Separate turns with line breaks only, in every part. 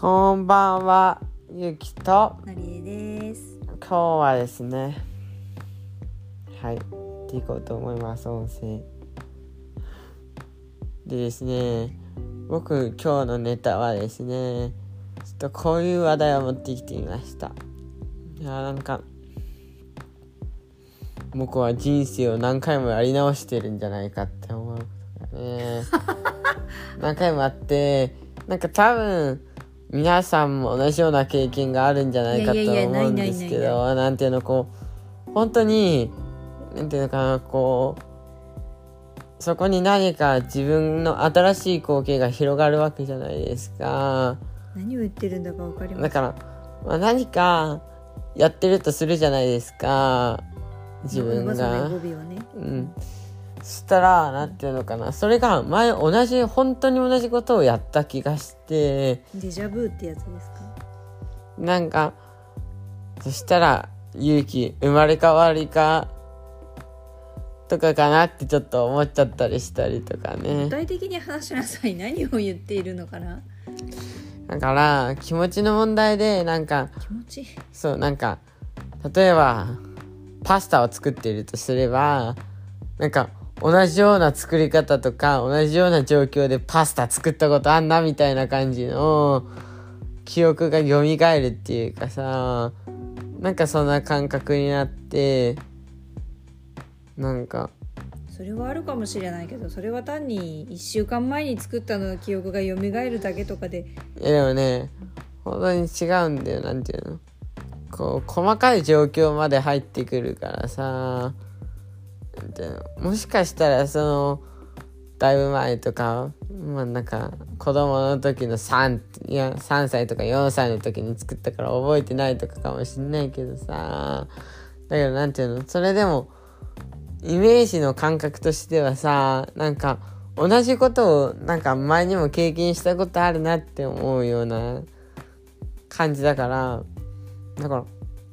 こんばんは、ゆきと、
なりえです。
今日はですね、はい、やっていこうと思います、音声。でですね、僕、今日のネタはですね、ちょっとこういう話題を持ってきてみました。いや、なんか、僕は人生を何回もやり直してるんじゃないかって思うことがね、何回もあって、なんか多分、皆さんも同じような経験があるんじゃないかと思うんですけど、なんていうの、こう、本当に、なんていうのかな、こう、そこに何か自分の新しい光景が広がるわけじゃないですか。
何を言ってるんだかわかります。
だから、まあ、何かやってるとするじゃないですか。自分が。
ね。
うん。そしたら、なんていうのかな。それが前同じ、本当に同じことをやった気がして、
デジャブってやつですか？
なんか、そしたら、勇気、生まれ変わりか、とかかなってちょっと思っちゃったりしたりとか
具
ね。
体的に話しなさい。何を言っているのかな？
だから、気持ちの問題で、なんか、
気持ち？いい。
そう、なんか、例えば、パスタを作っているとすれば、なんか、同じような作り方とか、同じような状況でパスタ作ったことあんなみたいな感じの記憶が蘇るっていうかさ、なんかそんな感覚になって、なんか、
それはあるかもしれないけど、それは単に1週間前に作ったの記憶が蘇るだけとかで、
いやでもね、本当に違うんだよ、なんていうの。こう、細かい状況まで入ってくるからさ、なんていうのもしかしたらその、だいぶ前とか、まあなんか、子供の時の3、いや、3歳とか4歳の時に作ったから覚えてないとかかもしんないけどさ、だけどなんていうの、それでも、イメージの感覚としてはさ、なんか、同じことをなんか前にも経験したことあるなって思うような感じだから、だから、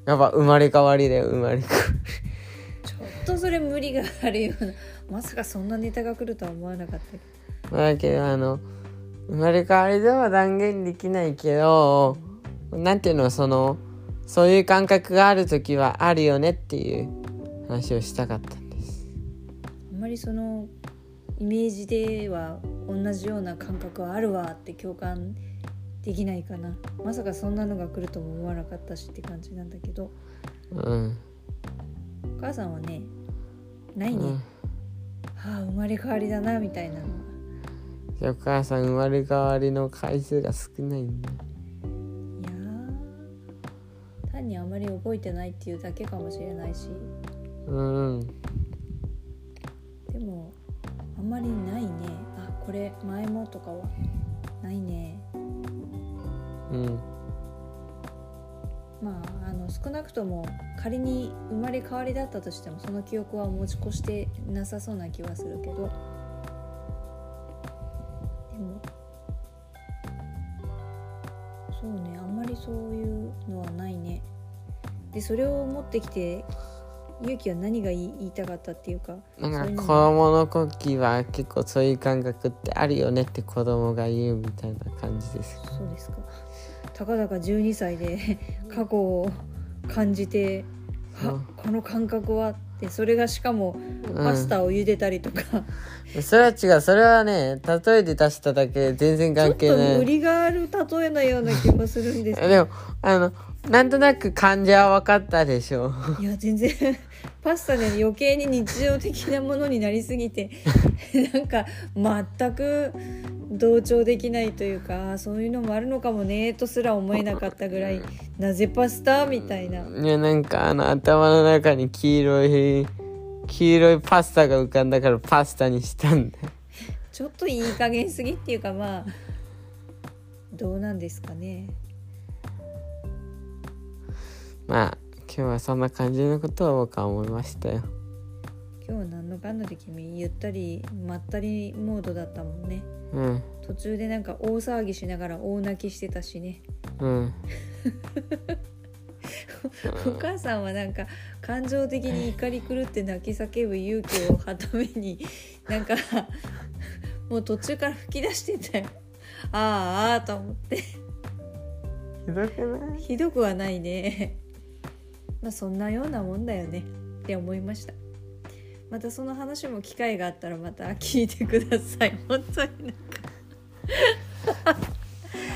やっぱ生まれ変わりだよ、生まれ変わり。
とそれ無理があるような。まさかそんなネタが来るとは思わなかったけど。
だけど、あの、生まれ変わりでは断言できないけど、なんていうの、その、そういう感覚がある時はあるよねっていう話をしたかったんです。
あんまりそのイメージでは同じような感覚はあるわって共感できないかなまさかそんなのが来るとも思わなかったしって感じなんだけど
うん。
お母さんはねないね、
うん。
はあ生まれ変わりだなみたいなの。は
じゃあお母さん生まれ変わりの回数が少ないんだ。
いやー単にあまり覚えてないっていうだけかもしれないし。
うん。
でもあんまりないね。あこれ前もとかは。ないね。
うん。
くとも仮に生まれ変わりだったとしてもその記憶は持ち越してなさそうな気はするけど。でもそうねあんまりそういうのはないね。でそれを持ってきて勇気は何が言いたかったっていうか。
なんか子供の時は結構そういう感覚ってあるよねって子供が言うみたいな感じですか
そうですか。たかだか12歳で 過去を感じてはこの感覚はってそれがしかもパスタを茹でたりとか、
それは違う。それはね例えで出しただけで全然
ちょっと
関係ない
無理がある例えのような気もするんですけど。
でもあのなんとなく感じは分かったでしょ。
いや全然 パスタで余計に日常的なものになりすぎてなんか全く同調できないというかそういうのもあるのかもねとすら思えなかったぐらいなぜパスタみたいな。い
やなんかあの頭の中に黄色い黄色いパスタが浮かんだからパスタにしたんだよ。
ちょっといい加減すぎっていうかまあどうなんですかね。
まあ今日はそんな感じのことを僕は思いましたよ
今日は何のかんだで君ゆったりまったりモードだったもんね。
うん。
途中でなんか大騒ぎしながら大泣きしてたしね。
うん。
お母さんはなんか感情的に怒り狂って泣き叫ぶ勇気をはために なんかもう途中から吹き出してたよ。ああああと思って。
ひどくない？
ひどくはないね。まあそんなようなもんだよね。って思いましたまたその話も機会があったらまた聞いてください。本当になんか。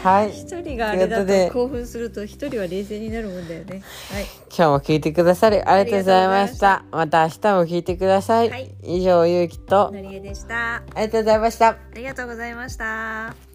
はい。
一人があれだと興奮すると一人は冷静になるもんだよね。はい。
今日も聞いてくださりありがとうございました。また明日も聞いてください、
はい。
以上ゆうきと。
のりえでした。
ありがとうございました。
ありがとうございました